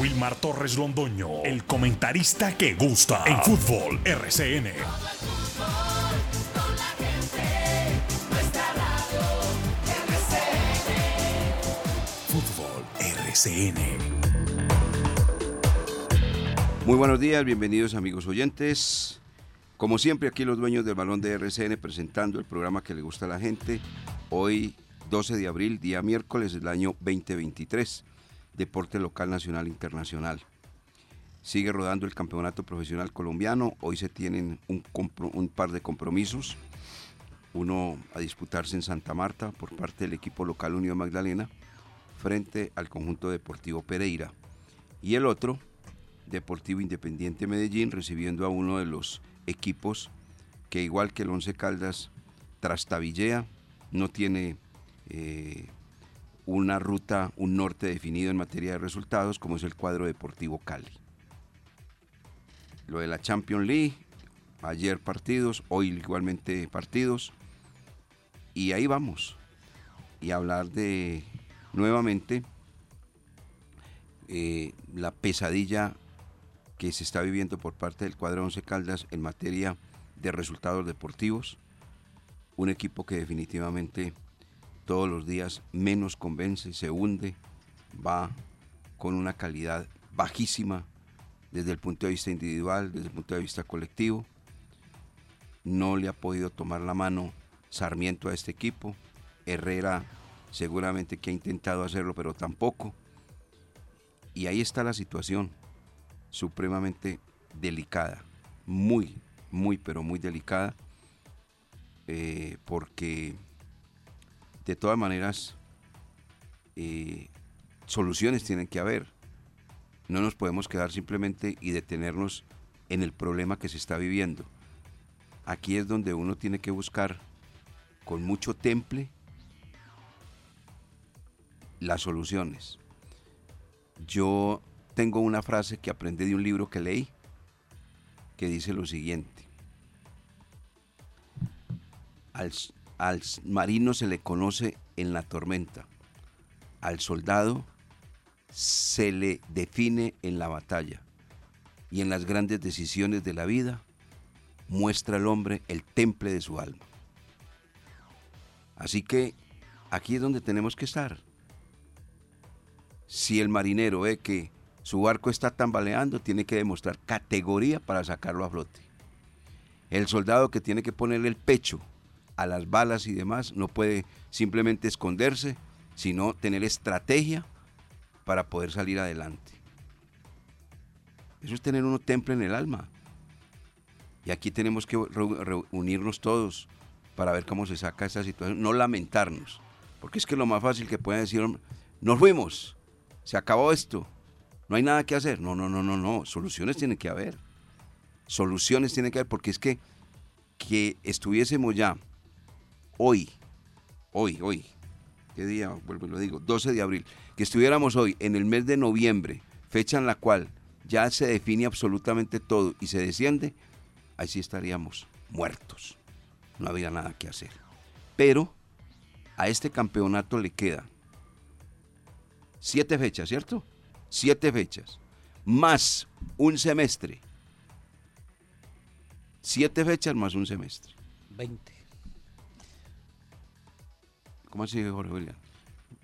Wilmar Torres Londoño, el comentarista que gusta en fútbol RCN. Fútbol RCN. Muy buenos días, bienvenidos amigos oyentes. Como siempre, aquí los dueños del balón de RCN presentando el programa que le gusta a la gente. Hoy, 12 de abril, día miércoles del año 2023, Deporte Local Nacional Internacional. Sigue rodando el Campeonato Profesional Colombiano. Hoy se tienen un, un par de compromisos. Uno a disputarse en Santa Marta por parte del equipo local Unión Magdalena frente al conjunto deportivo Pereira. Y el otro, Deportivo Independiente Medellín, recibiendo a uno de los equipos que igual que el Once Caldas trastabillea, no tiene eh, una ruta, un norte definido en materia de resultados, como es el cuadro deportivo Cali. Lo de la Champions League, ayer partidos, hoy igualmente partidos, y ahí vamos. Y hablar de nuevamente eh, la pesadilla que se está viviendo por parte del cuadro Once Caldas en materia de resultados deportivos. Un equipo que definitivamente todos los días menos convence, se hunde, va con una calidad bajísima desde el punto de vista individual, desde el punto de vista colectivo. No le ha podido tomar la mano Sarmiento a este equipo. Herrera seguramente que ha intentado hacerlo, pero tampoco. Y ahí está la situación, supremamente delicada, muy, muy, pero muy delicada, eh, porque de todas maneras eh, soluciones tienen que haber. No nos podemos quedar simplemente y detenernos en el problema que se está viviendo. Aquí es donde uno tiene que buscar con mucho temple las soluciones. Yo tengo una frase que aprendí de un libro que leí que dice lo siguiente. Al, al, marino se le conoce en la tormenta, al soldado se le define en la batalla y en las grandes decisiones de la vida muestra al hombre el temple de su alma. Así que aquí es donde tenemos que estar si el marinero ve que su barco está tambaleando, tiene que demostrar categoría para sacarlo a flote. El soldado que tiene que ponerle el pecho a las balas y demás no puede simplemente esconderse, sino tener estrategia para poder salir adelante. Eso es tener uno temple en el alma. Y aquí tenemos que reunirnos todos para ver cómo se saca esta situación, no lamentarnos, porque es que lo más fácil que pueden decir, nos fuimos, se acabó esto, no hay nada que hacer. No, no, no, no, no, soluciones tienen que haber. Soluciones tienen que haber porque es que que estuviésemos ya hoy, hoy, hoy, ¿qué día? Vuelvo y lo digo, 12 de abril, que estuviéramos hoy en el mes de noviembre, fecha en la cual ya se define absolutamente todo y se desciende, ahí sí estaríamos muertos. No había nada que hacer. Pero a este campeonato le queda siete fechas, ¿cierto? Siete fechas. Más un semestre. Siete fechas más un semestre. Veinte. ¿Cómo así, Jorge William?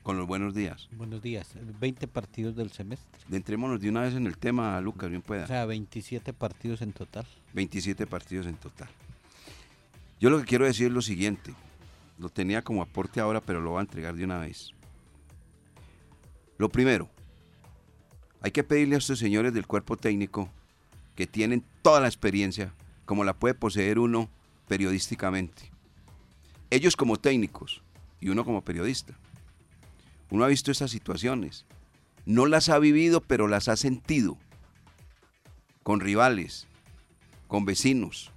Con los buenos días. Buenos días. Veinte partidos del semestre. Entrémonos de una vez en el tema, Lucas, bien pueda. O sea, 27 partidos en total. 27 partidos en total. Yo lo que quiero decir es lo siguiente. Lo tenía como aporte ahora, pero lo voy a entregar de una vez. Lo primero, hay que pedirle a estos señores del cuerpo técnico que tienen toda la experiencia, como la puede poseer uno periodísticamente. Ellos como técnicos y uno como periodista. Uno ha visto esas situaciones. No las ha vivido, pero las ha sentido. Con rivales, con vecinos,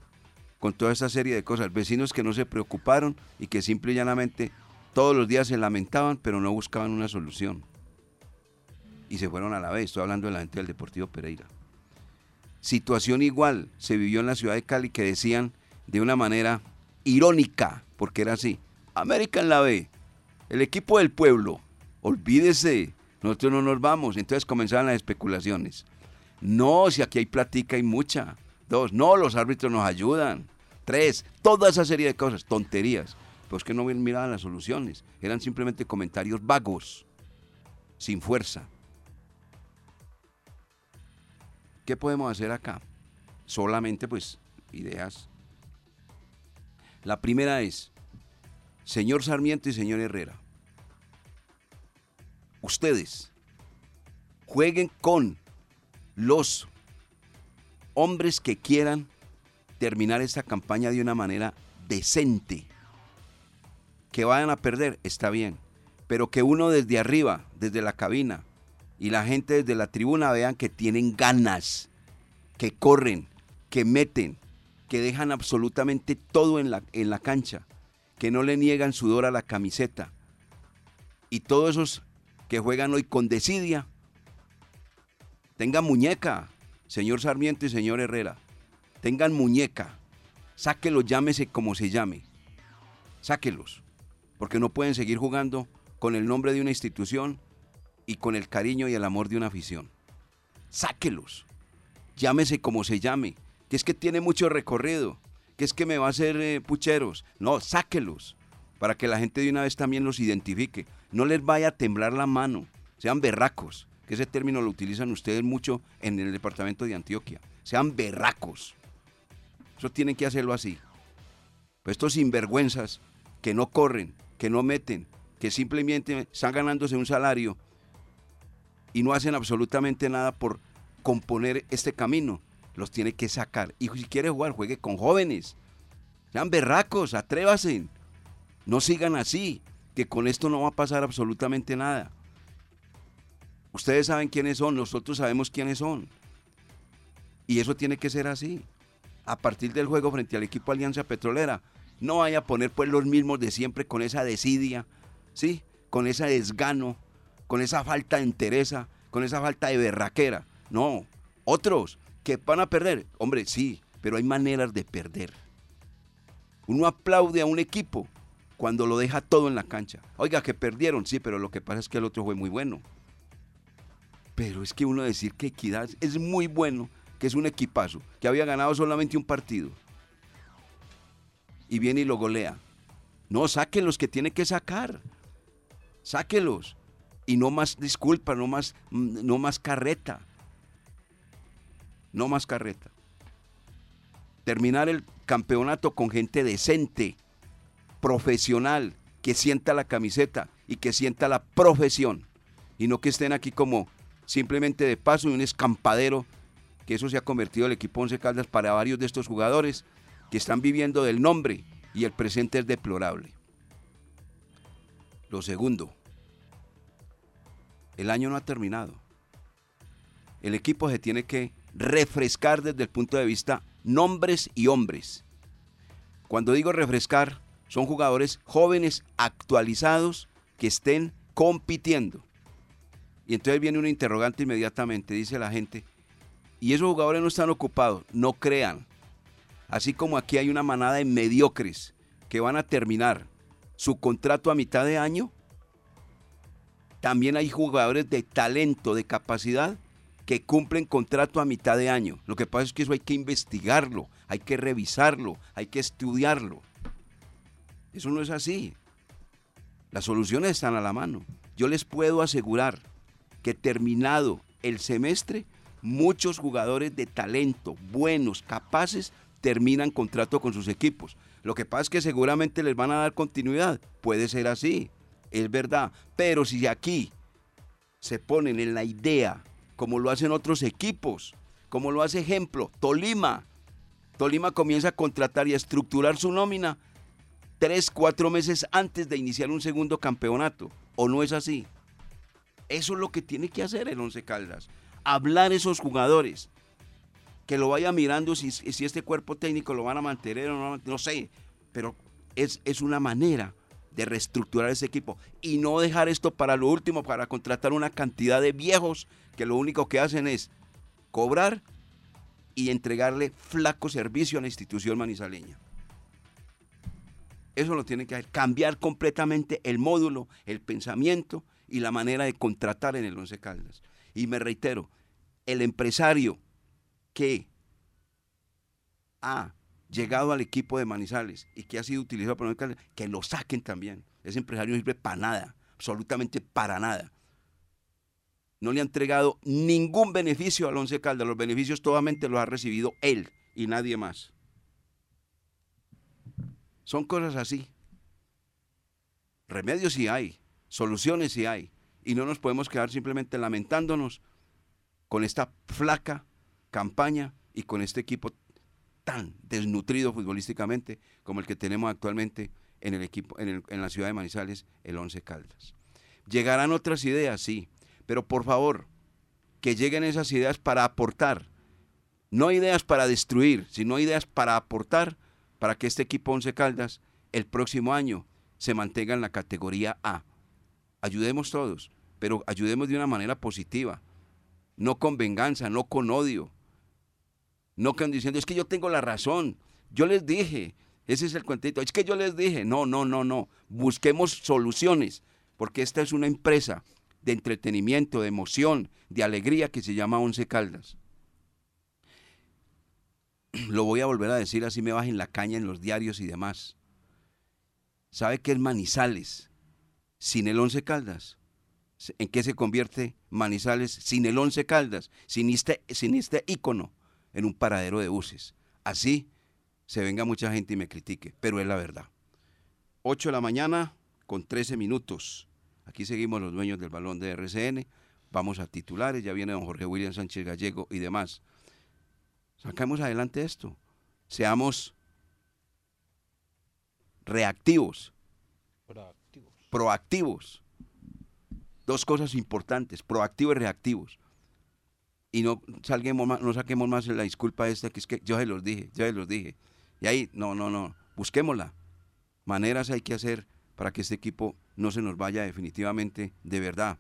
con toda esa serie de cosas. Vecinos que no se preocuparon y que simple y llanamente todos los días se lamentaban, pero no buscaban una solución y se fueron a la vez. Estoy hablando de la gente del Deportivo Pereira. Situación igual se vivió en la ciudad de Cali que decían de una manera irónica, porque era así. América en la B, el equipo del pueblo, olvídese, nosotros no nos vamos. Entonces comenzaban las especulaciones. No, si aquí hay platica y mucha. Dos, no, los árbitros nos ayudan. Tres, toda esa serie de cosas, tonterías. Pues que no miraban las soluciones. Eran simplemente comentarios vagos, sin fuerza. ¿Qué podemos hacer acá? Solamente pues ideas. La primera es, señor Sarmiento y señor Herrera, ustedes jueguen con los hombres que quieran terminar esta campaña de una manera decente. Que vayan a perder, está bien. Pero que uno desde arriba, desde la cabina, y la gente desde la tribuna vean que tienen ganas, que corren, que meten, que dejan absolutamente todo en la, en la cancha, que no le niegan sudor a la camiseta. Y todos esos que juegan hoy con desidia, tengan muñeca, señor Sarmiento y señor Herrera, tengan muñeca, sáquelos, llámese como se llame, sáquelos, porque no pueden seguir jugando con el nombre de una institución y con el cariño y el amor de una afición. Sáquelos, llámese como se llame, que es que tiene mucho recorrido, que es que me va a hacer eh, pucheros. No, sáquelos, para que la gente de una vez también los identifique. No les vaya a temblar la mano, sean berracos, que ese término lo utilizan ustedes mucho en el departamento de Antioquia. Sean berracos. Eso tienen que hacerlo así. Pues estos sinvergüenzas que no corren, que no meten, que simplemente están ganándose un salario y no hacen absolutamente nada por componer este camino los tiene que sacar. Y si quiere jugar, juegue con jóvenes. Sean berracos, atrévasen. No sigan así, que con esto no va a pasar absolutamente nada. Ustedes saben quiénes son, nosotros sabemos quiénes son. Y eso tiene que ser así. A partir del juego frente al equipo Alianza Petrolera, no vaya a poner pues los mismos de siempre con esa desidia, ¿sí? Con ese desgano, con esa falta de entereza, con esa falta de berraquera. No, otros ¿Que van a perder? Hombre, sí, pero hay maneras de perder. Uno aplaude a un equipo cuando lo deja todo en la cancha. Oiga, que perdieron, sí, pero lo que pasa es que el otro fue muy bueno. Pero es que uno decir que Equidad es muy bueno, que es un equipazo, que había ganado solamente un partido. Y viene y lo golea. No, los que tiene que sacar. Sáquelos. Y no más disculpa, no más, no más carreta no más carreta. Terminar el campeonato con gente decente, profesional, que sienta la camiseta y que sienta la profesión. Y no que estén aquí como simplemente de paso y un escampadero, que eso se ha convertido el equipo Once Caldas para varios de estos jugadores que están viviendo del nombre y el presente es deplorable. Lo segundo, el año no ha terminado. El equipo se tiene que refrescar desde el punto de vista nombres y hombres. Cuando digo refrescar, son jugadores jóvenes, actualizados, que estén compitiendo. Y entonces viene un interrogante inmediatamente, dice la gente, y esos jugadores no están ocupados, no crean. Así como aquí hay una manada de mediocres que van a terminar su contrato a mitad de año, también hay jugadores de talento, de capacidad, que cumplen contrato a mitad de año. Lo que pasa es que eso hay que investigarlo, hay que revisarlo, hay que estudiarlo. Eso no es así. Las soluciones están a la mano. Yo les puedo asegurar que terminado el semestre, muchos jugadores de talento, buenos, capaces, terminan contrato con sus equipos. Lo que pasa es que seguramente les van a dar continuidad. Puede ser así, es verdad. Pero si aquí se ponen en la idea como lo hacen otros equipos, como lo hace ejemplo Tolima. Tolima comienza a contratar y a estructurar su nómina tres, cuatro meses antes de iniciar un segundo campeonato. ¿O no es así? Eso es lo que tiene que hacer el Once Caldas. Hablar esos jugadores. Que lo vaya mirando si, si este cuerpo técnico lo van a mantener o no, no sé. Pero es, es una manera de reestructurar ese equipo y no dejar esto para lo último, para contratar una cantidad de viejos que lo único que hacen es cobrar y entregarle flaco servicio a la institución manizaleña. Eso lo tiene que hacer, cambiar completamente el módulo, el pensamiento y la manera de contratar en el Once Caldas. Y me reitero, el empresario que ha llegado al equipo de Manizales y que ha sido utilizado por Caldas, que lo saquen también. Ese empresario no sirve para nada, absolutamente para nada. No le ha entregado ningún beneficio al Once Caldas. Los beneficios totalmente los ha recibido él y nadie más. Son cosas así. Remedios sí hay, soluciones sí hay. Y no nos podemos quedar simplemente lamentándonos con esta flaca campaña y con este equipo tan desnutrido futbolísticamente como el que tenemos actualmente en el equipo en, la ciudad de Manizales, el Once Caldas. Llegarán otras ideas, sí, pero por favor, que lleguen esas ideas para aportar, no ideas para destruir, sino ideas para aportar para que este equipo Once Caldas el próximo año se mantenga en la categoría A. Ayudemos todos, pero ayudemos de una manera positiva, no con venganza, no con odio, no con diciendo, es que yo tengo la razón, yo les dije, ese es el cuentito, es que yo les dije, no, no, no, no, busquemos soluciones, porque esta es una empresa de entretenimiento, de emoción, de alegría que se llama Once Caldas. Lo voy a volver a decir así me bajen la caña en los diarios y demás. ¿Sabe qué es Manizales sin el Once Caldas? ¿En qué se convierte Manizales sin el Once Caldas? Sin este, sin este ícono en un paradero de buses. Así se venga mucha gente y me critique, pero es la verdad. 8 de la mañana con 13 minutos. Aquí seguimos los dueños del balón de RCN. Vamos a titulares, ya viene don Jorge William Sánchez Gallego y demás. Sacamos adelante esto. Seamos reactivos, Proactivos. proactivos. Dos cosas importantes, proactivos y reactivos. Y no, salguemos más, no saquemos más la disculpa esta, que es que yo se los dije, yo se los dije. Y ahí, no, no, no, busquémosla. Maneras hay que hacer para que este equipo no se nos vaya definitivamente de verdad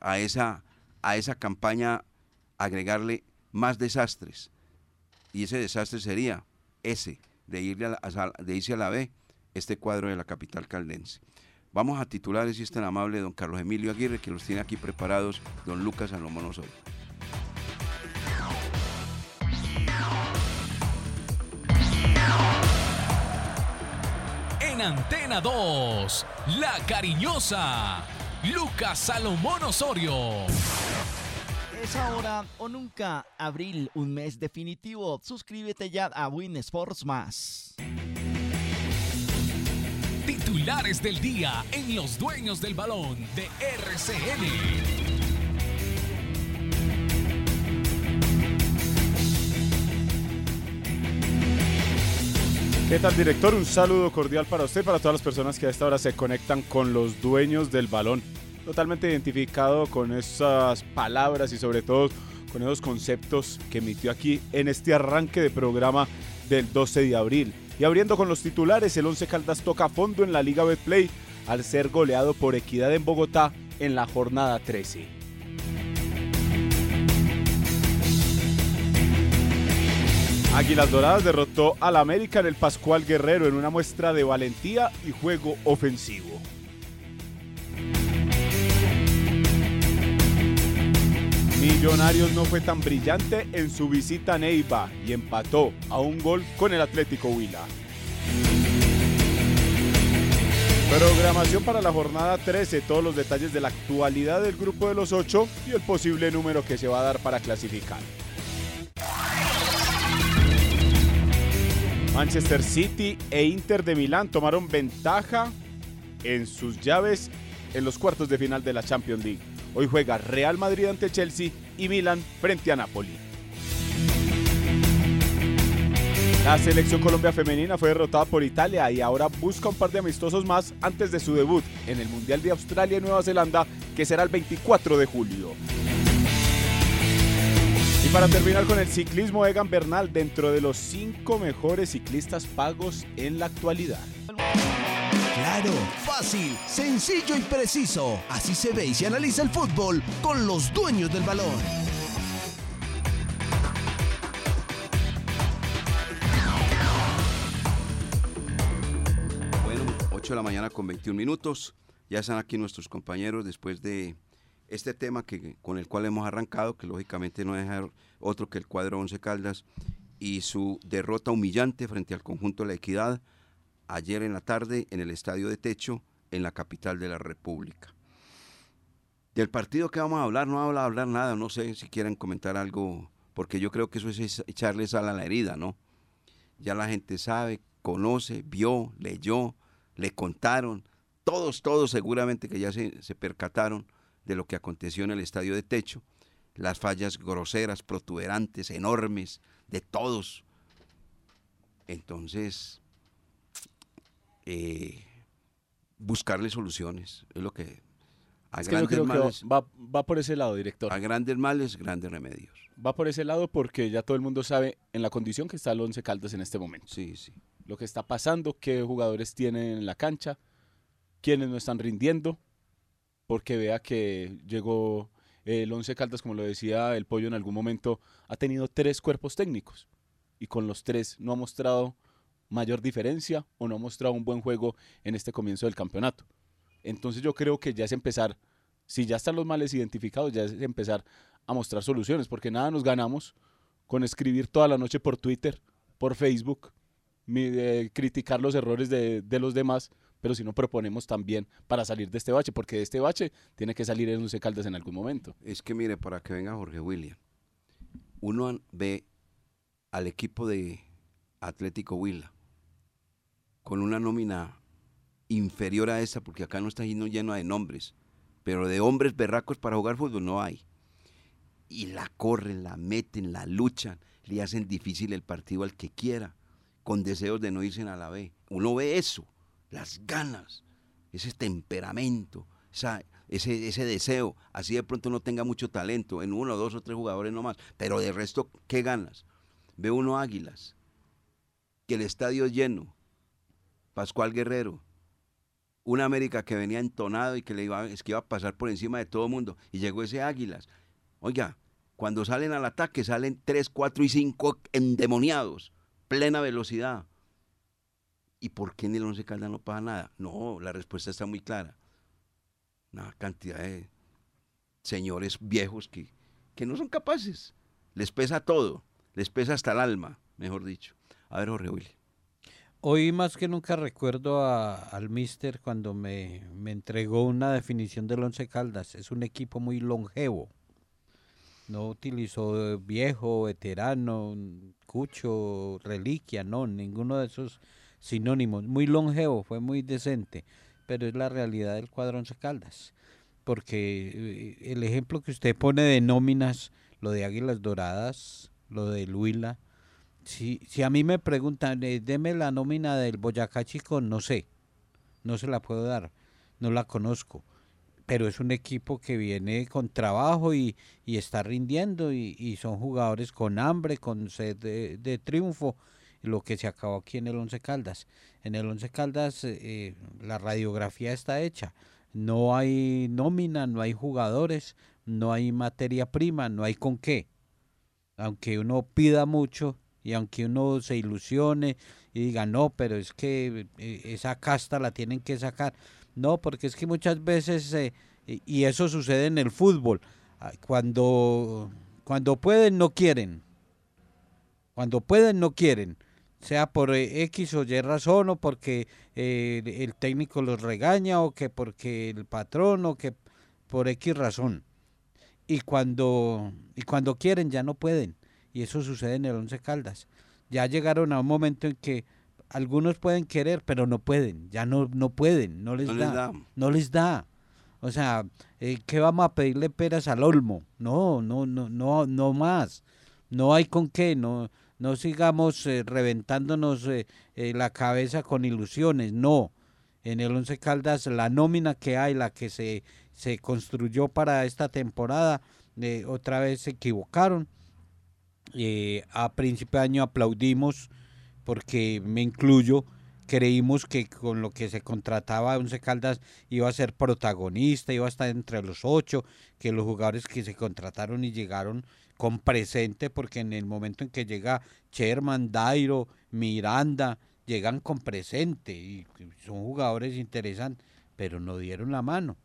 a esa, a esa campaña agregarle más desastres. Y ese desastre sería ese, de, irle de irse a la B, este cuadro de la capital caldense. Vamos a titulares si es tan amable don Carlos Emilio Aguirre, que los tiene aquí preparados don Lucas Salomón Osorio. Antena 2, La Cariñosa, Lucas Salomón Osorio. Es ahora o nunca, abril, un mes definitivo. Suscríbete ya a Win Sports Más. Titulares del día en Los Dueños del Balón de RCN. ¿Qué tal, director? Un saludo cordial para usted para todas las personas que a esta hora se conectan con los dueños del balón. Totalmente identificado con esas palabras y sobre todo con esos conceptos que emitió aquí en este arranque de programa del 12 de abril. Y abriendo con los titulares, el 11 Caldas toca fondo en la Liga Betplay al ser goleado por Equidad en Bogotá en la jornada 13. Águilas Doradas derrotó al América en el Pascual Guerrero en una muestra de valentía y juego ofensivo. Millonarios no fue tan brillante en su visita a Neiva y empató a un gol con el Atlético Huila. Programación para la jornada 13, todos los detalles de la actualidad del grupo de los ocho y el posible número que se va a dar para clasificar. Manchester City e Inter de Milán tomaron ventaja en sus llaves en los cuartos de final de la Champions League. Hoy juega Real Madrid ante Chelsea y Milán frente a Napoli. La selección Colombia femenina fue derrotada por Italia y ahora busca un par de amistosos más antes de su debut en el Mundial de Australia y Nueva Zelanda, que será el 24 de julio. Para terminar con el ciclismo, Egan Bernal dentro de los cinco mejores ciclistas pagos en la actualidad. Claro, fácil, sencillo y preciso. Así se ve y se analiza el fútbol con los dueños del balón. Bueno, 8 de la mañana con 21 minutos. Ya están aquí nuestros compañeros después de este tema que, con el cual hemos arrancado, que lógicamente no es otro que el cuadro Once Caldas y su derrota humillante frente al conjunto de la Equidad ayer en la tarde en el Estadio de Techo en la capital de la República. Del partido que vamos a hablar, no vamos a hablar nada, no sé si quieren comentar algo, porque yo creo que eso es echarle sal a la herida, ¿no? Ya la gente sabe, conoce, vio, leyó, le contaron, todos, todos seguramente que ya se, se percataron de lo que aconteció en el estadio de techo, las fallas groseras, protuberantes, enormes, de todos. Entonces, eh, buscarle soluciones, es lo que... A grandes males, va, va por ese lado, director. A grandes males, grandes remedios. Va por ese lado porque ya todo el mundo sabe en la condición que está el Once Caldas en este momento. Sí, sí. Lo que está pasando, qué jugadores tienen en la cancha, quiénes no están rindiendo, porque vea que llegó el Once Caldas, como lo decía el Pollo en algún momento, ha tenido tres cuerpos técnicos y con los tres no ha mostrado mayor diferencia o no ha mostrado un buen juego en este comienzo del campeonato. Entonces yo creo que ya es empezar, si ya están los males identificados, ya es empezar a mostrar soluciones, porque nada nos ganamos con escribir toda la noche por Twitter, por Facebook, eh, criticar los errores de los demás pero si no proponemos también para salir de este bache, porque de este bache tiene que salir en un Caldas en algún momento. Es que mire, para que venga Jorge William, uno ve al equipo de Atlético Huila con una nómina inferior a esta, porque acá no está lleno de nombres, pero de hombres berracos para jugar fútbol no hay. Y la corren, la meten, la luchan, le hacen difícil el partido al que quiera, con deseos de no irse a la B. Uno ve eso las ganas, ese temperamento, ese, ese deseo, así de pronto no tenga mucho talento, en uno, dos o tres jugadores nomás, pero de resto, ¿qué ganas? Ve uno Águilas, que el estadio es lleno, Pascual Guerrero, una América que venía entonado y que le iba, es que iba a pasar por encima de todo el mundo, y llegó ese Águilas. Oiga, cuando salen al ataque salen tres, cuatro y cinco endemoniados, plena velocidad. ¿Y por qué en el Once Caldas no pasa nada? No, la respuesta está muy clara. Una cantidad de señores viejos que, que no son capaces. Les pesa todo, les pesa hasta el alma, mejor dicho. A ver, Jorge Willy. Hoy más que nunca recuerdo al Mister cuando me, me, entregó una definición del Once Caldas. Es un equipo muy longevo. No utilizó viejo, veterano, cucho, reliquia, no, ninguno de esos sinónimos. Muy longevo, fue muy decente, pero es la realidad del cuadro Once Caldas. Porque eh, el ejemplo que usted pone de nóminas, lo de Águilas Doradas, lo de Luila, si, si a mí me preguntan, eh, deme la nómina del Boyacá Chico, no sé, no se la puedo dar, no la conozco pero es un equipo que viene con trabajo y, y está rindiendo y, y, son jugadores con hambre, con sed de, de, triunfo lo que se acabó aquí en el Once Caldas. En el Once Caldas eh, eh, la radiografía está hecha. No hay nómina, no hay jugadores, no hay materia prima, no hay con qué. Aunque uno pida mucho y aunque uno se ilusione y diga, no, pero es que eh, esa casta la tienen que sacar. No, porque es que muchas veces, y eso sucede en el fútbol, ah, cuando, cuando pueden, no quieren. Cuando pueden, no quieren sea por eh, X o Y razón o porque eh, el técnico los regaña o que porque el patrón o que por X razón. Y cuando, y cuando quieren ya no pueden. Y eso sucede en el Once Caldas. Ya llegaron a un momento en que algunos pueden querer, pero no pueden. Ya no, no pueden, no les, da, No les da. O sea, eh, ¿qué vamos a pedirle peras al olmo? No, no, no, no, no más. No hay con qué, no, no sigamos eh, reventándonos eh, eh, la cabeza con ilusiones, no. En el Once Caldas la nómina que hay, la que se, se construyó para esta temporada, otra vez se equivocaron. a principio de año aplaudimos, porque me incluyo, creímos que con lo que se contrataba Once Caldas iba a ser protagonista, iba a estar entre los ocho, que los jugadores que se contrataron y llegaron con presente, porque en el momento en que llega Sherman, Dairo, Miranda, llegan con presente y son jugadores interesantes. pero no dieron la mano.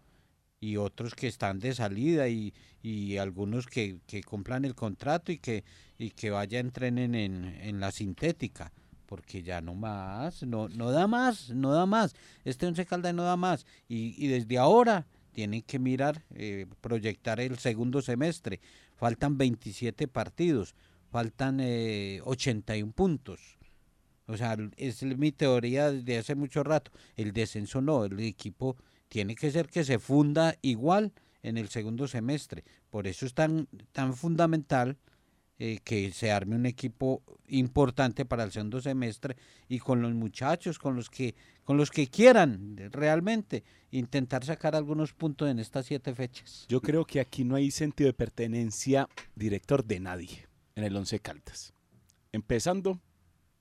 Y otros que están de salida y, y algunos que, que cumplan el contrato y que, y que vaya entrenen en, en la sintética porque ya no más, no, no da más, no da más. Este Once Caldas no da más. Y, y desde ahora tienen que mirar, eh, proyectar el segundo semestre. Faltan 27 partidos, faltan eh, 81 puntos. O sea, es mi teoría desde hace mucho rato. El descenso no, el equipo tiene que ser que se funda igual en el segundo semestre. Por eso es tan, tan fundamental eh, que se arme un equipo importante para el segundo semestre y con los muchachos, con los que, con los que quieran realmente intentar sacar algunos puntos en estas siete fechas. Yo creo que aquí no hay sentido de pertenencia director de nadie en el Once Caldas. Empezando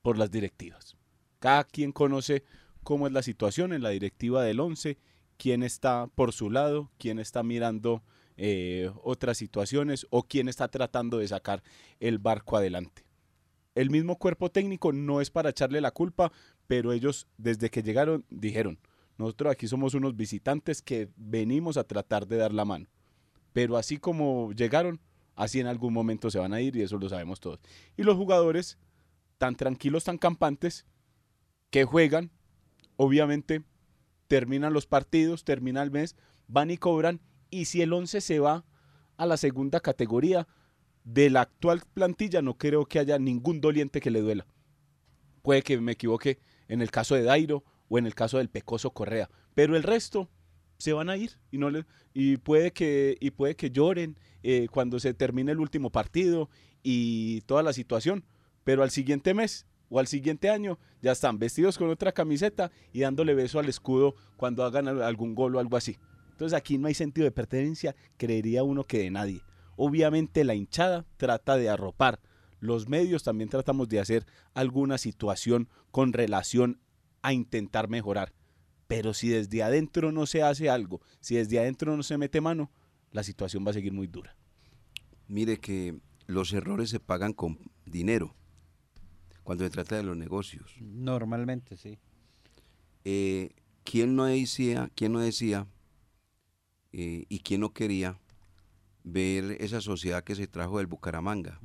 por las directivas. Cada quien conoce cómo es la situación en la directiva del Once, quién está por su lado, quién está mirando eh, otras situaciones o quién está tratando de sacar el barco adelante. El mismo cuerpo técnico no es para echarle la culpa, pero ellos desde que llegaron dijeron, nosotros aquí somos unos visitantes que venimos a tratar de dar la mano. Pero así como llegaron, así en algún momento se van a ir y eso lo sabemos todos. Y los jugadores, tan tranquilos, tan campantes, que juegan, obviamente terminan los partidos, termina el mes, van y cobran y si el 11 se va a la segunda categoría de la actual plantilla, no creo que haya ningún doliente que le duela. Puede que me equivoque en el caso de Dairo o en el caso del Pecoso Correa, pero el resto se van a ir y no le, y puede que y puede que lloren eh, cuando se termine el último partido y toda la situación, pero al siguiente mes o al siguiente año ya están vestidos con otra camiseta y dándole beso al escudo cuando hagan algún gol o algo así. Entonces aquí no hay sentido de pertenencia, creería uno que de nadie. Obviamente la hinchada trata de arropar. Los medios también tratamos de hacer alguna situación con relación a intentar mejorar. Pero si desde adentro no se hace algo, si desde adentro no se mete mano, la situación va a seguir muy dura. Mire que los errores se pagan con dinero cuando se trata de los negocios. Normalmente, sí. Eh, ¿quién, no decía, ¿Quién no decía eh, y quién no quería ver esa sociedad que se trajo del Bucaramanga.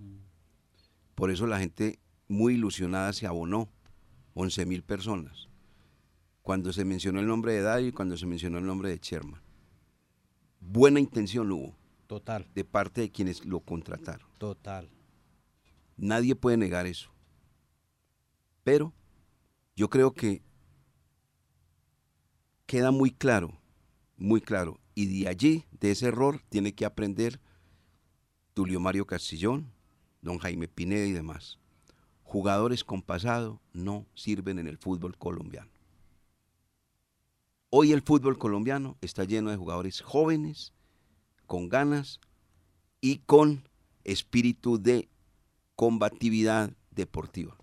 Por eso la gente muy ilusionada se abonó, 11 mil personas, cuando se mencionó el nombre de Dario y cuando se mencionó el nombre de Sherman. Buena intención hubo. Total. De parte de quienes lo contrataron. Total. Nadie puede negar eso. Pero yo creo que queda muy claro, muy claro, y de allí, de ese error, tiene que aprender Tulio Mario Castillón, don Jaime Pineda y demás. Jugadores con pasado no sirven en el fútbol colombiano. Hoy el fútbol colombiano está lleno de jugadores jóvenes, con ganas y con espíritu de combatividad deportiva.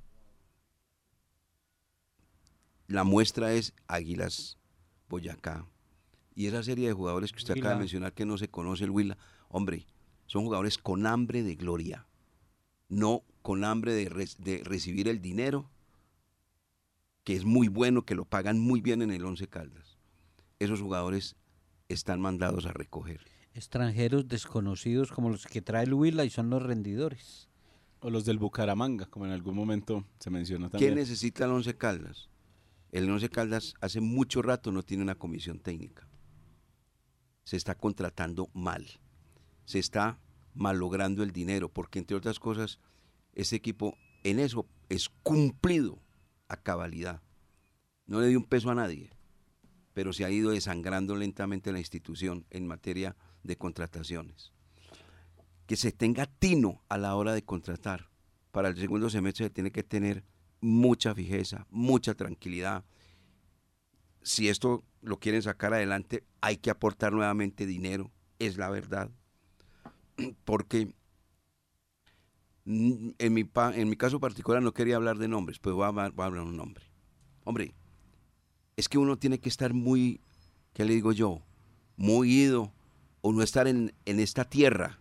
La muestra es Águilas Boyacá, y esa serie de jugadores que usted acaba de mencionar que no se conoce el Huila, hombre, son jugadores con hambre de gloria, no con hambre de, de recibir el dinero, que es muy bueno, que lo pagan muy bien en el Once Caldas. Esos jugadores están mandados a recoger. Extranjeros desconocidos como los que trae el Huila y son los rendidores. O los del Bucaramanga, como en algún momento se mencionó también. ¿Quién necesita el Once Caldas? El Once Caldas hace mucho rato no tiene una comisión técnica se está contratando mal, se está malogrando el dinero, porque entre otras cosas, ese equipo en eso es cumplido a cabalidad. No le dio un peso a nadie, pero se ha ido desangrando lentamente la institución en materia de contrataciones. Que se tenga tino a la hora de contratar. Para el segundo semestre se tiene que tener mucha fijeza, mucha tranquilidad. Si esto lo quieren sacar adelante, hay que aportar nuevamente dinero, es la verdad. Porque en mi, en mi caso particular no quería hablar de nombres, pues voy a, hablar, de un nombre. Hombre, es que uno tiene que estar muy, ¿qué le digo yo? Muy ido o no estar en, en esta tierra,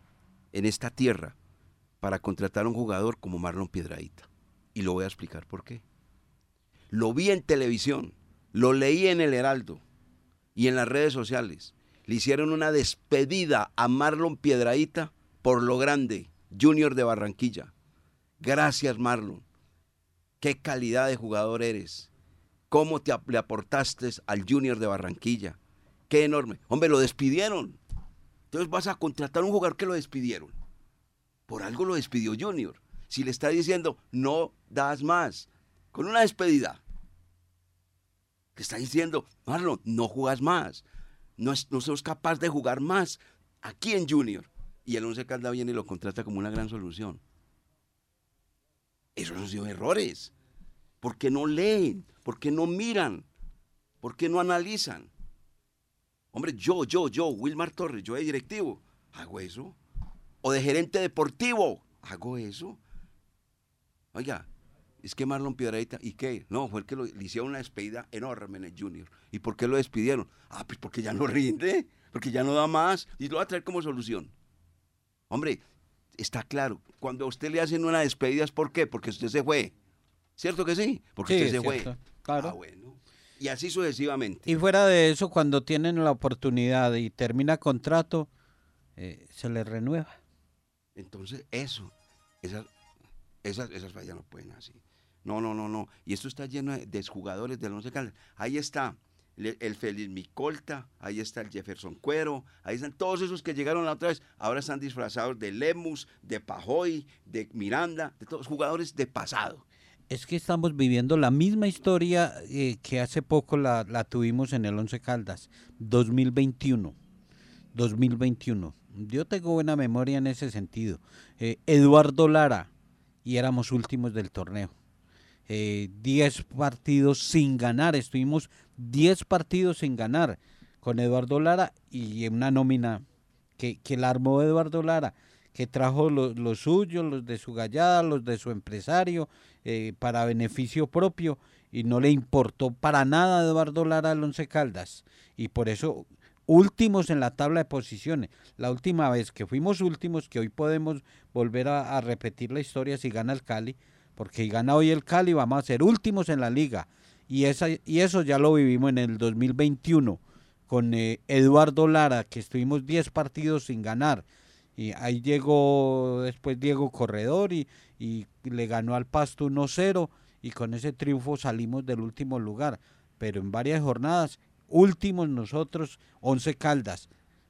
en esta tierra, para contratar a un jugador como Marlon Piedradita. Y lo voy a explicar por qué. Lo vi en televisión, lo leí en el Heraldo, y en las redes sociales le hicieron una despedida a Marlon Piedraíta por lo grande, Junior de Barranquilla. Gracias Marlon. Qué calidad de jugador eres. Cómo te le aportaste al Junior de Barranquilla. Qué enorme. Hombre, lo despidieron. Entonces vas a contratar a un jugador que lo despidieron. Por algo lo despidió Junior. Si le está diciendo, no das más. Con una despedida. Le está diciendo, Marlon, no jugas más. No, es- no sos capaz de jugar más aquí en Junior. Y el Once Caldas viene y lo contrata como una gran solución. Esos han sido errores. ¿Por qué no leen? ¿Por qué no miran? ¿Por qué no analizan? Hombre, yo, yo, yo, Wilmar Torres, yo de directivo, hago eso. O de gerente deportivo, hago eso. Oiga, es que Marlon Piedrahita, ¿y qué? No, fue el que lo- le hicieron una despedida enorme en el Junior. ¿Y por qué lo despidieron? Ah, pues porque ya no rinde, porque ya no da más y lo va a traer como solución. Hombre, está claro, cuando a usted le hacen una despedida es ¿por qué? Porque usted se fue. ¿Cierto que sí? Porque Sí, usted se es fue. cierto, claro. Ah, bueno. Y así sucesivamente. Y fuera de eso, cuando tienen la oportunidad y termina contrato, eh, se les renueva. Entonces, eso, esas, esas, esas fallas no pueden así. No, no, no, no. Y esto está lleno de, jugadores del Once Caldas. Ahí está le- el Feliz Micolta, ahí está el Jefferson Cuero, ahí están todos esos que llegaron la otra vez. Ahora están disfrazados de Lemus, de Pajoy, de Miranda, de todos jugadores de pasado. Es que estamos viviendo la misma historia eh, que hace poco la, la tuvimos en el Once Caldas, 2021. 2021. Yo tengo buena memoria en ese sentido. Eh, Eduardo Lara, y éramos últimos del torneo. 10 partidos sin ganar, estuvimos 10 partidos sin ganar con Eduardo Lara y una nómina que, que la armó Eduardo Lara, que trajo lo- los suyos, los de su gallada, los de su empresario, eh, para beneficio propio, y no le importó para nada a Eduardo Lara al Once Caldas. Y por eso, últimos en la tabla de posiciones. La última vez que fuimos últimos, que hoy podemos volver a repetir la historia si gana el Cali, porque si gana hoy el Cali vamos a ser últimos en la liga. Y, esa, y eso ya lo vivimos en el 2021 con eh, Eduardo Lara, que estuvimos 10 partidos sin ganar. Y ahí llegó después Diego Corredor y, y le ganó al Pasto 1-0 y con ese triunfo salimos del último lugar. Pero en varias jornadas, últimos nosotros, 11 Caldas.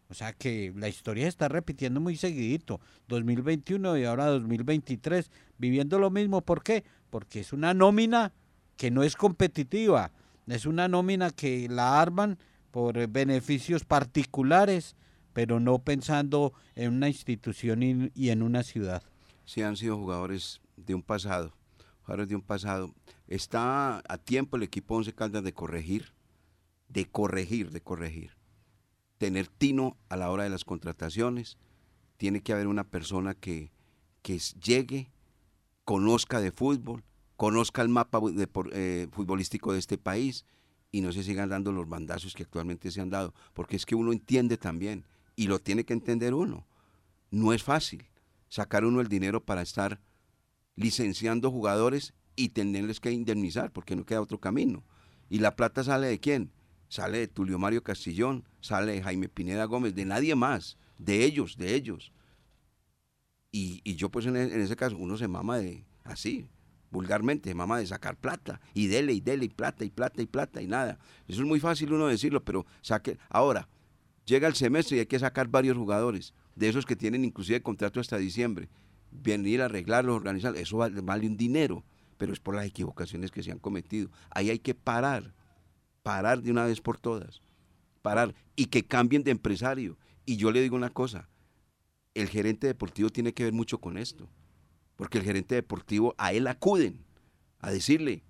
O sea que la historia se está repitiendo muy seguidito. 2021 y ahora 2023, viviendo lo mismo. ¿Por qué? Porque es una nómina que no es competitiva. Es una nómina que la arman por beneficios particulares, pero no pensando en una institución y, y en una ciudad. Sí, han sido jugadores de un pasado. Jugadores de un pasado. Está a tiempo el equipo Once Caldas de corregir, de corregir, de corregir. Tener tino a la hora de las contrataciones. Tiene que haber una persona que, que llegue, conozca de fútbol, conozca el mapa de eh, futbolístico de este país y no se sigan dando los bandazos que actualmente se han dado. Porque es que uno entiende también y lo tiene que entender uno. No es fácil sacar uno el dinero para estar licenciando jugadores y tenerles que indemnizar, porque no queda otro camino. ¿Y la plata sale de quién? Sale de Tulio Mario Castillón, sale de Jaime Pineda Gómez, de nadie más, de ellos, de ellos. Y, y yo pues en, e- en ese caso, uno se mama de, así, vulgarmente, se mama de sacar plata, y dele, y dele, y plata, y plata, y plata, y nada. Eso es muy fácil uno decirlo, pero saque, ahora, llega el semestre y hay que sacar varios jugadores, de esos que tienen inclusive contrato hasta diciembre. Venir a arreglarlos, organizarlos, eso vale, vale un dinero, pero es por las equivocaciones que se han cometido. Ahí hay que parar, parar de una vez por todas, parar y que cambien de empresario. Y yo le digo una cosa, el gerente deportivo tiene que ver mucho con esto, porque el gerente deportivo a él acuden a decirle,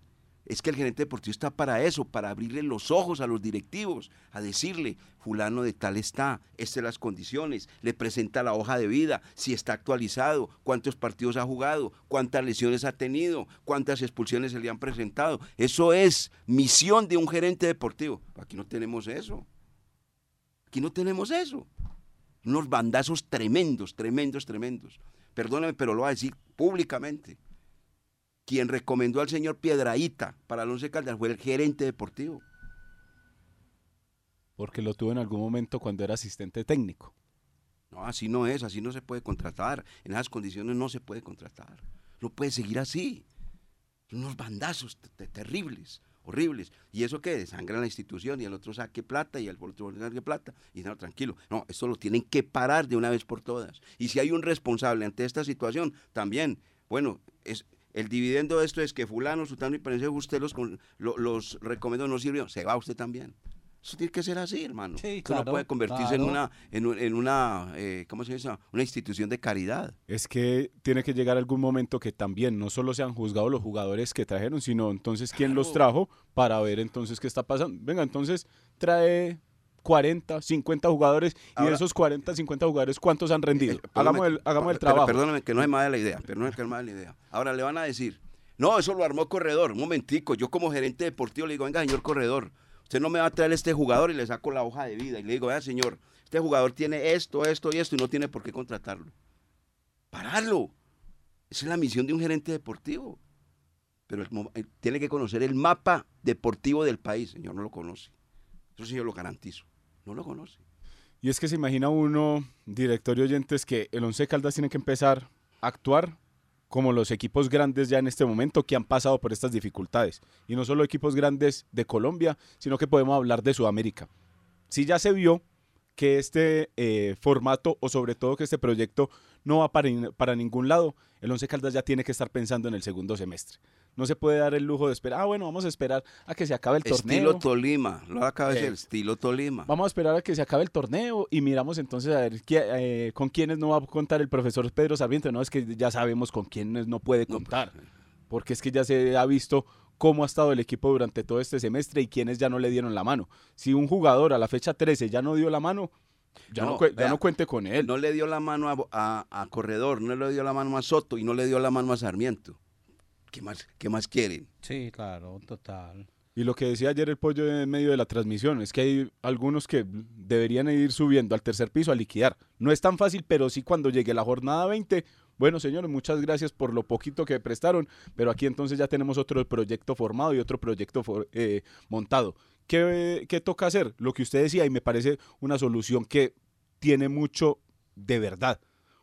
es que el gerente deportivo está para eso, para abrirle los ojos a los directivos, a decirle, fulano de tal está, estas las condiciones, le presenta la hoja de vida, si está actualizado, cuántos partidos ha jugado, cuántas lesiones ha tenido, cuántas expulsiones se le han presentado. Eso es misión de un gerente deportivo. Aquí no tenemos eso. Aquí no tenemos eso. Unos bandazos tremendos, tremendos, tremendos. Perdóname, pero lo voy a decir públicamente quien recomendó al señor Piedraíta para el Once Caldas fue el gerente deportivo. porque lo tuvo en algún momento cuando era asistente técnico. No, así no es, así no se puede contratar. En esas condiciones no se puede contratar. No puede seguir así. Son unos bandazos te- te- terribles, horribles. ¿Y eso qué? Desangran la institución y el otro saque plata y el otro saque plata. Y no, tranquilo. No, esto lo tienen que parar de una vez por todas. Y si hay un responsable ante esta situación, también, bueno, es, el dividendo de esto es que fulano, sutano y perense, usted los, los recomendó, no sirvió, se va usted también. Eso tiene que ser así, hermano. Sí, Esto no claro, puede convertirse en claro. una, en, un- en una eh, ¿cómo se dice? Una institución de caridad. Es que tiene que llegar algún momento que también no solo sean juzgados los jugadores que trajeron, sino entonces quién los trajo para ver entonces qué está pasando. Venga, entonces trae 40, 50 jugadores y de esos 40, 50 jugadores, ¿cuántos han rendido? Eh, hagamos el, hagamos el pero trabajo. Perdóname que no se me vaya la idea, pero no es que la idea. Ahora le van a decir, no, eso lo armó Corredor. Un momentico, yo como gerente deportivo le digo, venga, señor Corredor, usted no me va a traer este jugador y le saco la hoja de vida y le digo, vea, señor, este jugador tiene esto, esto y esto y no tiene por qué contratarlo. Pararlo. Esa es la misión de un gerente deportivo. Pero el eh, tiene que conocer el mapa deportivo del país, señor, no lo conoce. Eso sí yo lo garantizo. No lo conoce. Y es que se imagina uno, director y oyentes, que el Once Caldas tiene que empezar a actuar como los equipos grandes ya en este momento que han pasado por estas dificultades. Y no solo equipos grandes de Colombia, sino que podemos hablar de Sudamérica. Si ya se vio que este eh, formato o sobre todo que este proyecto no va para, para ningún lado, el Once Caldas ya tiene que estar pensando en el segundo semestre. No se puede dar el lujo de esperar, ah, bueno, vamos a esperar a que se acabe el Estilo torneo. Tolima, lo acaba de Eh, decir, estilo Tolima. Vamos a esperar a que se acabe el torneo y miramos entonces a ver qué- eh, con quiénes no va a contar el profesor Pedro Sarmiento. No, es que ya sabemos con quiénes no puede No, contar, pues, porque es que ya se ha visto cómo ha estado el equipo durante todo este semestre y quiénes ya no le dieron la mano. Si un jugador a la fecha 13 ya no dio la mano, ya no, No, cue- ya vea, no cuente con él. No le dio la mano a, a- a Corredor, no le dio la mano a Soto y no le dio la mano a Sarmiento. ¿Qué más, qué más quieren? Sí, claro, total. Y lo que decía ayer el pollo en medio de la transmisión es que hay algunos que deberían ir subiendo al tercer piso a liquidar. No es tan fácil, pero sí cuando llegue la jornada 20. Bueno, señores, muchas gracias por lo poquito que prestaron, pero aquí entonces ya tenemos otro proyecto formado y otro proyecto eh, montado. ¿Qué, ¿Qué toca hacer? Lo que usted decía y me parece una solución que tiene mucho de verdad.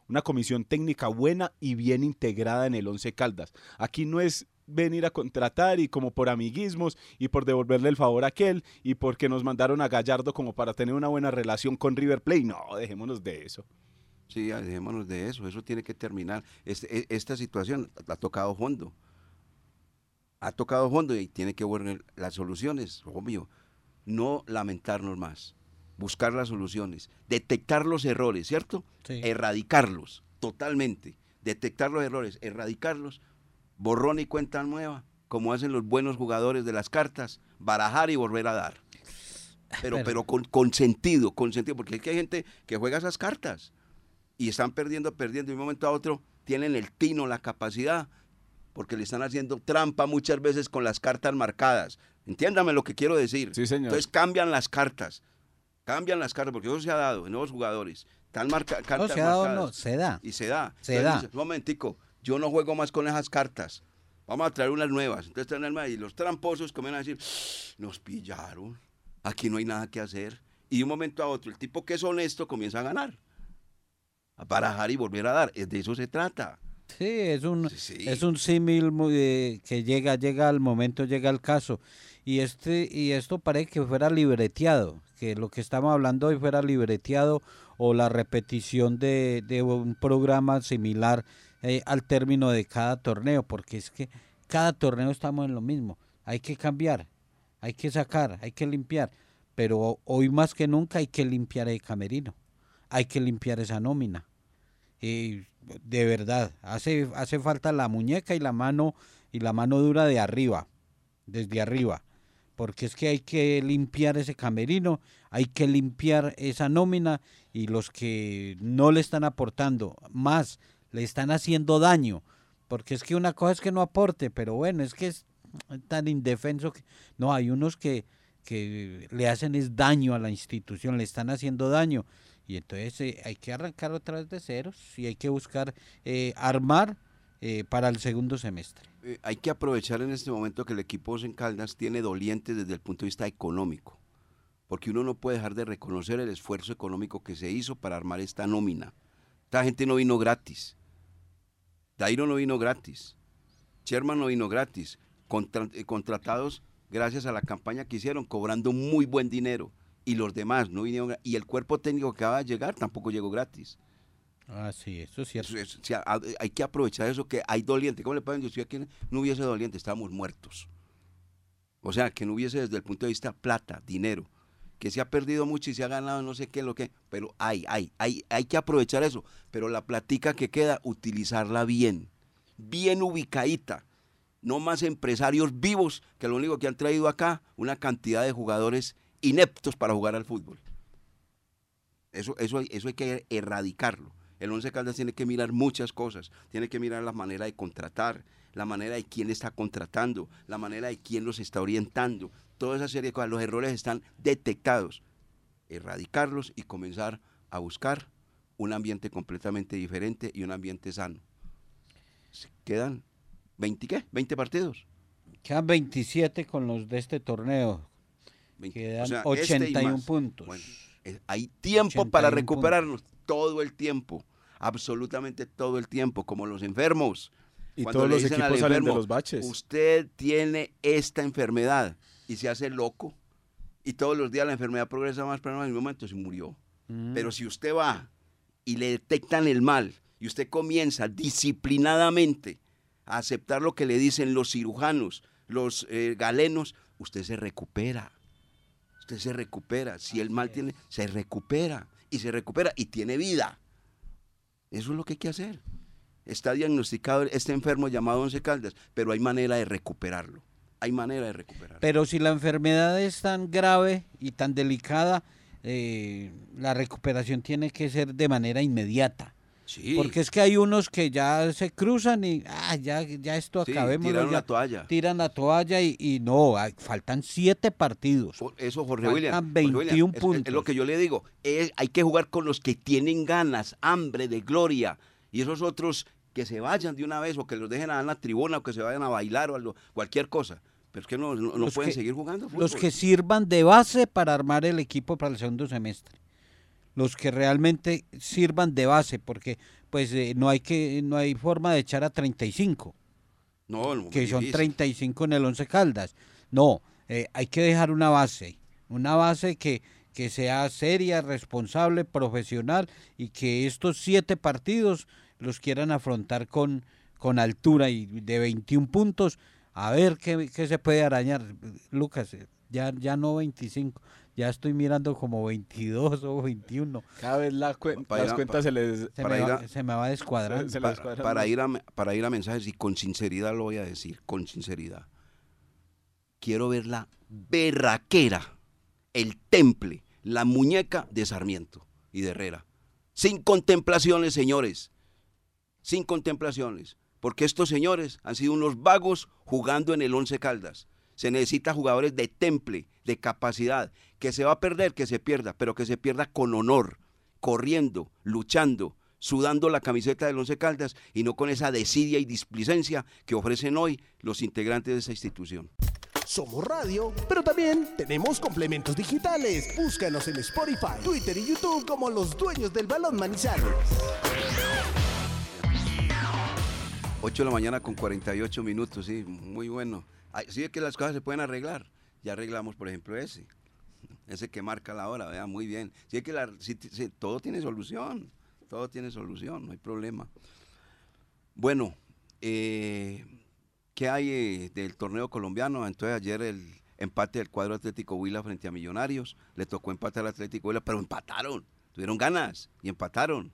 Una comisión técnica buena y bien integrada en el Once Caldas. Aquí no es venir a contratar y como por amiguismos y por devolverle el favor a aquel y porque nos mandaron a Gallardo como para tener una buena relación con River Plate. No, dejémonos de eso. Sí, ya, dejémonos de eso, eso tiene que terminar. Este- e- esta situación ha tocado fondo. Ha tocado fondo y tiene que ver las soluciones, obvio. No lamentarnos más, buscar las soluciones, detectar los errores, ¿cierto? Sí. Erradicarlos totalmente. Detectar los errores, erradicarlos, borrón y cuenta nueva, como hacen los buenos jugadores de las cartas, barajar y volver a dar. Pero, Pero- pero con, con sentido, con sentido, porque es que hay gente que juega esas cartas y están perdiendo, perdiendo, y de un momento a otro tienen el tino, la capacidad, porque le están haciendo trampa muchas veces con las cartas marcadas. Entiéndame lo que quiero decir. Sí, señor. Entonces cambian las cartas, cambian las cartas, porque eso se ha dado en nuevos jugadores. Están marca, No, cartas se ha dado, marcadas no, se da. y se da. Se Entonces da. dice, un momentico, yo no juego más con esas cartas. Vamos a traer unas nuevas. Entonces traen unas nuevas y los tramposos comienzan a decir, nos pillaron, aquí no hay nada que hacer. Y de un momento a otro, el tipo que es honesto comienza a ganar. A barajar y volver a dar. Es de eso se trata. Sí, es un, Sí, es un símil eh, que llega, llega al momento, llega al caso. Y este, y esto parece que fuera libreteado, que lo que estamos hablando hoy fuera libreteado o la repetición de, de un programa similar eh, al término de cada torneo, porque es que cada torneo estamos en lo mismo. Hay que cambiar, hay que sacar, hay que limpiar. Pero hoy más que nunca hay que limpiar el camerino, hay que limpiar esa nómina. Y de verdad, hace, hace falta la muñeca y la mano y la mano dura de arriba, desde arriba, porque es que hay que limpiar ese camerino, hay que limpiar esa nómina y los que no le están aportando más, le están haciendo daño, porque es que una cosa es que no aporte, pero bueno, es que es tan indefenso que no, hay unos que, que le hacen es daño a la institución, le están haciendo daño. Y entonces eh, hay que arrancar otra vez de ceros y hay que buscar eh, armar eh, para el segundo semestre. Hay que aprovechar en este momento que el equipo en Caldas tiene dolientes desde el punto de vista económico. porque uno no puede dejar de reconocer el esfuerzo económico que se hizo para armar esta nómina. Esta gente no vino gratis. Dairo no vino gratis. Sherman no vino gratis. Contra- contratados gracias a la campaña que hicieron, cobrando muy buen dinero. Y los demás no vinieron. Y el cuerpo técnico que acaba de llegar tampoco llegó gratis. Ah, sí, eso es cierto. O sea, hay que aprovechar eso que hay doliente. ¿Cómo le pueden decir aquí? No hubiese doliente, estábamos muertos. O sea, que no hubiese desde el punto de vista plata, dinero, que se ha perdido mucho y se ha ganado no sé qué, lo que, pero hay, hay, hay, hay que aprovechar eso. Pero la platica que queda, utilizarla bien, bien ubicadita. No más empresarios vivos que lo único que han traído acá, una cantidad de jugadores ineptos para jugar al fútbol. Eso, eso, eso hay que erradicarlo. El Once Caldas tiene que mirar muchas cosas. Tiene que mirar la manera de contratar, la manera de quién está contratando, la manera de quién los está orientando. Toda esa serie de cosas. Los errores están detectados. Erradicarlos y comenzar a buscar un ambiente completamente diferente y un ambiente sano. Quedan 20, ¿qué? 20 partidos. Quedan 27 con los de este torneo. 20. Quedan este y 81 más. puntos. Bueno, hay tiempo para 81 recuperarnos, todo el tiempo, absolutamente todo el tiempo, como los enfermos. Y Cuando todos los equipos salen de los baches. Usted tiene esta enfermedad y se hace loco y todos los días la enfermedad progresa más, pero en un momento se murió. Mm. Pero si usted va y le detectan el mal y usted comienza disciplinadamente a aceptar lo que le dicen los cirujanos, los eh, galenos, usted se recupera. Usted se recupera. Si el mal tiene, se recupera y se recupera y tiene vida. Eso es lo que hay que hacer. Está diagnosticado este enfermo llamado Once Caldas, pero hay manera de recuperarlo. Hay manera de recuperarlo. Pero si la enfermedad es tan grave y tan delicada, eh, la recuperación tiene que ser de manera inmediata. Sí. Porque es que hay unos que ya se cruzan y ah, ya, ya esto Sí, acabemos. tiraron la toalla. Tiran la toalla y, y no, hay- faltan siete partidos. Por Eso, Jorge Faltan William. Jorge 21 William, es- es- Es, puntos. lo que yo le digo. Es- hay que jugar con los que tienen ganas, hambre de gloria. Y esos otros que se vayan de una vez o que los dejen a la tribuna o que se vayan a bailar o algo, cualquier cosa. Pero es que no, no, pueden que- seguir jugando. Los que sirvan de base para armar el equipo para el segundo semestre. Los que realmente sirvan de base, porque pues eh, no hay que no hay forma de echar a 35. no, no, que son difícil. 35 en el Once Caldas. No, eh, hay que dejar una base, una base que, que sea seria, responsable, profesional y que estos siete partidos los quieran afrontar con, con altura y de 21 puntos, a ver qué, qué se puede arañar. Lucas, eh, ya, ya no 25, ya estoy mirando como 22 o 21. Cada vez la cuen- Para ir las a- cuentas se les... Se, Para me, ir va, a- se me va descuadrando. se para, ir a, para ir a mensajes y con sinceridad lo voy a decir, con sinceridad. Quiero ver la berraquera, el temple, la muñeca de Sarmiento y de Herrera. Sin contemplaciones, señores. Sin contemplaciones. Porque estos señores han sido unos vagos jugando en el Once Caldas. Se necesita jugadores de temple, de capacidad. Que se va a perder, que se pierda, pero que se pierda con honor, corriendo, luchando, sudando la camiseta del Once Caldas y no con esa desidia y displicencia que ofrecen hoy los integrantes de esa institución. Somos radio, pero también tenemos complementos digitales. Búscanos en Spotify, Twitter y YouTube como los dueños del balón Manizales. 8 de la mañana con 48 minutos, sí, muy bueno. Ay, Sí, es que las cosas se pueden arreglar. Ya arreglamos, por ejemplo, ese. Ese que marca la hora, vea, muy bien. Sí, es que la- todo tiene solución. Todo tiene solución, no hay problema. Bueno, eh, ¿qué hay eh, del torneo colombiano? Entonces, ayer el empate del cuadro Atlético Huila frente a Millonarios. Le tocó empatar al Atlético Huila, pero empataron. Tuvieron ganas y empataron.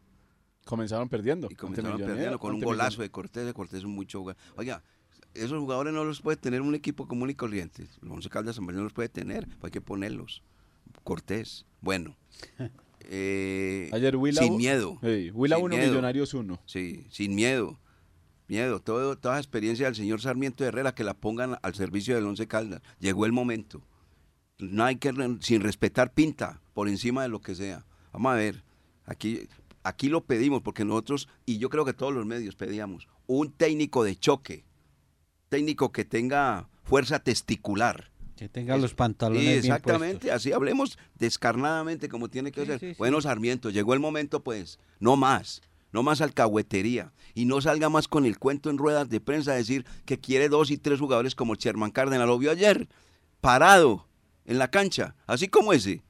Comenzaron perdiendo. Y comenzaron perdiendo con un golazo de Cortés. De Cortés es un mucho jugador. Oiga, esos jugadores no los puede tener un equipo común y corriente. Los Once Caldas no los puede tener, pues hay que ponerlos. Cortés, bueno. Eh, Ayer Huila sin miedo. Huila sin 1, miedo. Millonarios 1. Sí, sin miedo. Miedo. Todo, toda la experiencia del señor Sarmiento Herrera que la pongan al servicio del Once Caldas. Llegó el momento. No hay que, sin respetar pinta, por encima de lo que sea. Vamos a ver. Aquí, aquí lo pedimos porque nosotros, y yo creo que todos los medios pedíamos, un técnico de choque. Técnico que tenga fuerza testicular. Que tenga los pantalones Sí, bien exactamente, así hablemos descarnadamente como tiene que Sí, ser. sí. Bueno, Sarmiento, llegó el momento pues, no más, no más alcahuetería y no salga más con el cuento en ruedas de prensa a decir que quiere dos y tres jugadores como Sherman Cárdenas, lo vio ayer, parado en la cancha, así como ese.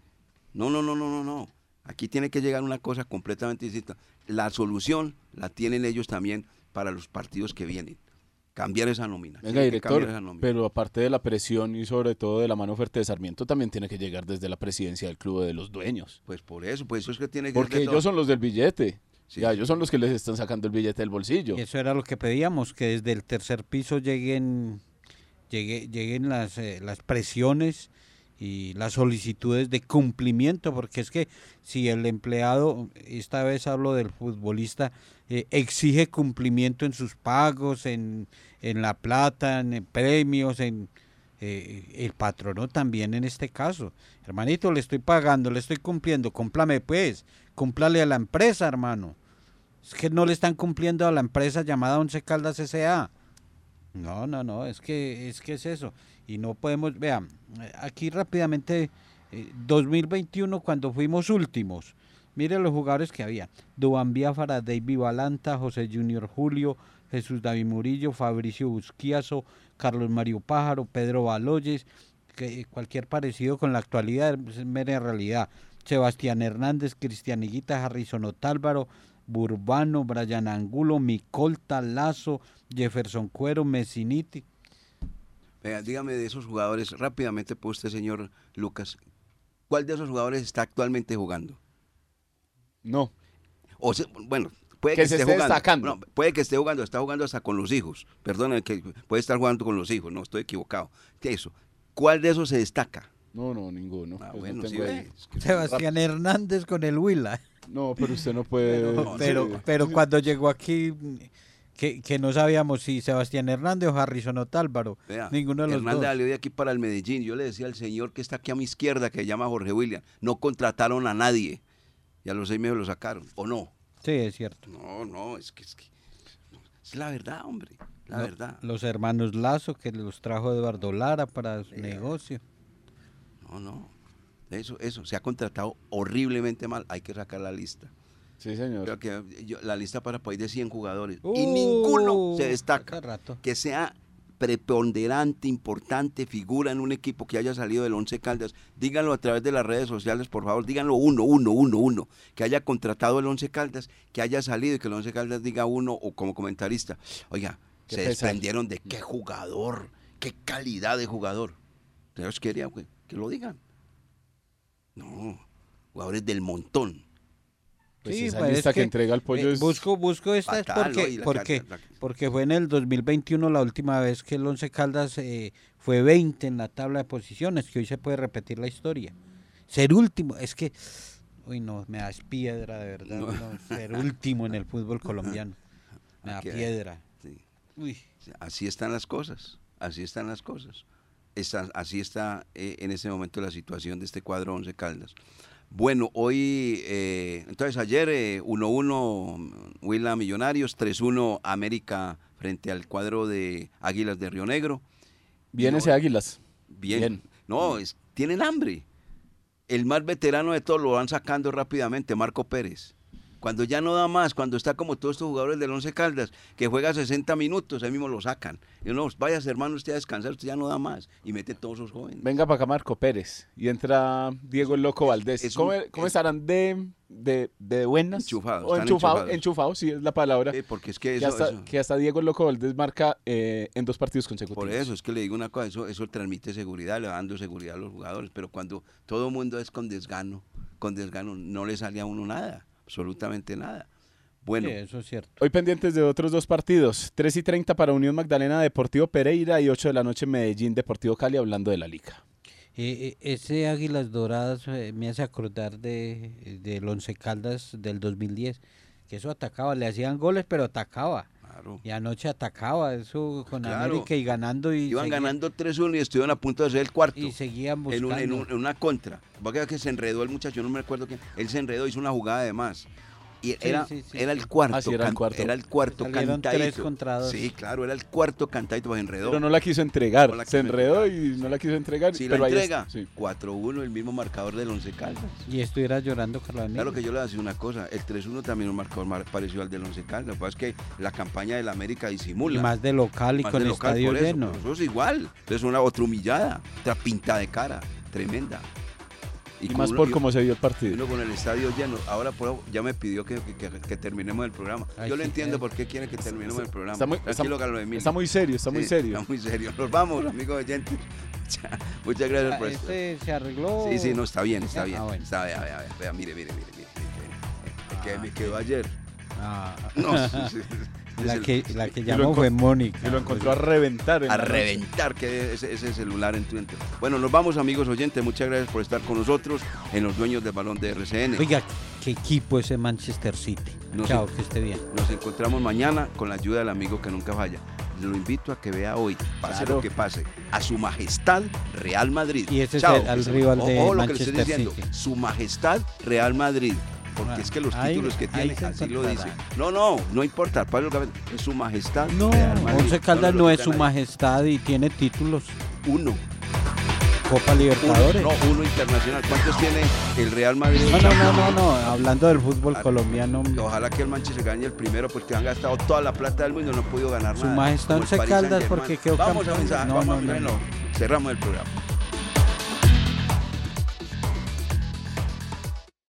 No, no, no, no, no, no. Aquí tiene que llegar una cosa completamente distinta. La solución la tienen ellos también para los partidos que vienen. Cambiar esa nómina. Venga, director, cambiar esa nómina. pero aparte de la presión y sobre todo de la mano fuerte de Sarmiento, también tiene que llegar desde la presidencia del club de los dueños. Pues por eso, pues eso es que tiene que Porque ellos son los del billete. Sí, ya, sí. ellos son los que les están sacando el billete del bolsillo. Y eso era lo que pedíamos, que desde el tercer piso lleguen, llegue- lleguen las, eh, las presiones y las solicitudes de cumplimiento, porque es que si el empleado, esta vez hablo del futbolista, eh, exige cumplimiento en sus pagos, en, en la plata, en, premios, en eh, el patrono también en este caso. Hermanito, le estoy pagando, le estoy cumpliendo, cúmplame pues, cúmplale a la empresa, hermano. Es que no le están cumpliendo a la empresa llamada Once Caldas S.A. No, no, no, es que es que es eso. Y no podemos, vean, eh, aquí rápidamente, eh, 2021 cuando fuimos últimos, mire los jugadores que había. Duan Biafara, David Balanta, José Junior Julio, Jesús David Murillo, Fabricio Busquiazo, Carlos Mario Pájaro, Pedro Baloyes, que cualquier parecido con la actualidad es mera realidad. Sebastián Hernández, Cristian Higuita, Harrison Otálvaro, Burbano, Brian Angulo, Micolta, Lazo, Jefferson Cuero, Messiniti. Vea, dígame de esos jugadores, rápidamente, pues usted, señor Lucas, ¿cuál de esos jugadores está actualmente jugando? No. O se- bueno, puede Que que, se esté esté jugando. destacando. No, puede que esté jugando, está jugando hasta con los hijos. Perdón, que puede estar jugando con los hijos, no, estoy equivocado. Eso. ¿Cuál de esos se destaca? No, no, ninguno. Ah, Pues no bueno, sí, tengo ve, ahí. es que- Sebastián Hernández con el Huila. No, pero usted no puede. Pero, no, pero, sí. pero cuando llegó aquí, que, que no sabíamos si Sebastián Hernández o Harrison Otálvaro. Vea, Ninguno de los Hernández dos. salió de aquí para el Medellín. Yo le decía al señor que está aquí a mi izquierda, que se llama Jorge William, no contrataron a nadie. Y a los seis meses lo sacaron, ¿o no? Sí, es cierto. No, no, es que es, que, es la verdad, hombre, la verdad. Los hermanos Lazo, que los trajo Eduardo Lara para su negocio. No, no. Eso, eso, se ha contratado horriblemente mal. Hay que sacar la lista. Sí, señor. Creo que yo- la lista para país de 100 jugadores. y Uh, ninguno se destaca. rato. Que sea preponderante, importante figura en un equipo que haya salido del Once Caldas. Díganlo a través de las redes sociales, por favor. Díganlo uno, uno, uno, uno. Que haya contratado el Once Caldas, que haya salido y que el Once Caldas diga uno o como comentarista. Oiga, Qué se pesar. desprendieron de qué jugador, qué calidad de jugador. Dios quería que, que lo digan. No, jugadores del montón. Pues Sí, esa pues, lista que, entrega el pollo eh, es. Busco, busco esta es porque, porque, porque fue en el 2021 la última vez que el Once Caldas eh, fue 20 en la tabla de posiciones, que hoy se puede repetir la historia. Ser último, es que, uy no, me das piedra de verdad, No. no, ser último en el fútbol colombiano. Me da piedra. sí. Uy. Así están las cosas, así están las cosas. Está- así está eh, en este momento la situación de este cuadro Once Caldas. Bueno, hoy, eh, entonces ayer eh, 1-1 Huila Millonarios, 3-1 América frente al cuadro de Águilas de Río Negro. Bien No, ese Águilas. Bien. Bien. No, es- tienen hambre. El más veterano de todos lo van sacando rápidamente, Marco Pérez. Cuando ya no da más, cuando está como todos estos jugadores del Once Caldas, que juega 60 minutos, ahí mismo lo sacan. Y uno, vaya hermano, usted a descansar, usted ya no da más. Y mete todos esos jóvenes. Venga para acá Marco Pérez. Y entra Diego el Loco Valdés. es ¿Cómo, un- cómo es- estarán de, de, de buenas? Enchufados, O enchufados. enchufados. Enchufados, sí es la palabra. Porque es que que, eso, hasta, eso- que hasta Diego el Loco Valdés marca eh, en dos partidos consecutivos. por eso es que le digo una cosa, eso, eso transmite seguridad, le va dando seguridad a los jugadores. Pero cuando todo el mundo es con desgano, con desgano, no le sale a uno nada, absolutamente nada. Bueno, Sí, eso es cierto. Hoy pendientes de otros dos partidos. 3 y 30 para Unión Magdalena Deportivo Pereira y 8 de la noche Medellín Deportivo Cali hablando de la liga. Eh, eh, ese Águilas Doradas eh, me hace acordar de del Once Caldas del 2010, que eso atacaba, le hacían goles, pero atacaba. Claro. Y anoche atacaba, eso con Claro. América y ganando y Iban ganando 3-1 y estuvieron a punto de hacer el cuarto. y seguían en, buscando. un- en un- en una contra. Va a quedar que se enredó el muchacho, no me acuerdo quién. Él se enredó, hizo una jugada de más. Y Sí, era, sí, sí, era sí. el cuarto. Ah, sí, era el cuarto. Era el cuarto cantadito. tres contra dos. Sí, claro, era el cuarto cantadito, pues enredó. Pero no la quiso entregar. No la Se enredó entregar. y no la quiso entregar. Si pero la entrega, está, sí. 4-1, el mismo marcador del Once Caldas. Y estuviera llorando Carlos Daniel. Claro que yo le voy a decir una cosa, el 3-1 también es un marcador mar- parecido al del Once Caldas. Lo que pasa es que la campaña del América Y disimula. más de local y Más con de el local estadio por eso, lleno. Eso es igual. Es una otra humillada, otra pinta de cara, tremenda. Y, con más uno- por y- cómo se vio el y partido. uno con el estadio lleno. Ahora por, ya me pidió que, que- que- que terminemos el programa. Ay, Yo le sí, entiendo eh. por qué quiere que terminemos el programa. Está muy, está, Tranquilo, Carlos Emilio. está muy serio, está muy Sí, serio. Está muy serio. Nos vamos, amigos oyentes. Muchas gracias Ah, por esto. Este se arregló. Sí, sí, no, está bien, está Ah, bien. bueno. Está, vea, vea, vea, vea, mire, mire, mire, mire. mire. El que me quedó ayer. Ah, No, sí, sí, la, el- que, la que lo llamó fue Mónica. Y lo encontró a reventar. en a reventar que ese, ese celular en tu ente. Bueno, nos vamos amigos oyentes, muchas gracias por estar con nosotros en los dueños del balón de RCN. Oiga, qué equipo ese Manchester City. No Chao, que esté bien. Nos encontramos mañana con la ayuda del amigo que nunca falla. Lo invito a que vea hoy, pase Claro. lo que pase, a su majestad Real Madrid. Y ese es Chao, el- al que se- rival o- de ojo lo que le estoy Manchester diciendo, City. su majestad Real Madrid. Porque Ah, es que los títulos que tiene, se así lo dice. encontrará. No, no, no importa, Pablo Gabriel, es su majestad No. Once Caldas no es su majestad y tiene títulos. Uno. Copa Uno, Libertadores. no, uno internacional. ¿Cuántos tiene el Real Madrid? No, no, no, no, no, hablando del fútbol Ah, colombiano. Ojalá que el Manchester gane el primero porque han gastado toda la plata del mundo y no han podido ganar Su nada. majestad el Once Paris Caldas porque quedó Vamos a campeón. No, vamos no, a mensaje, no. Cerramos el programa.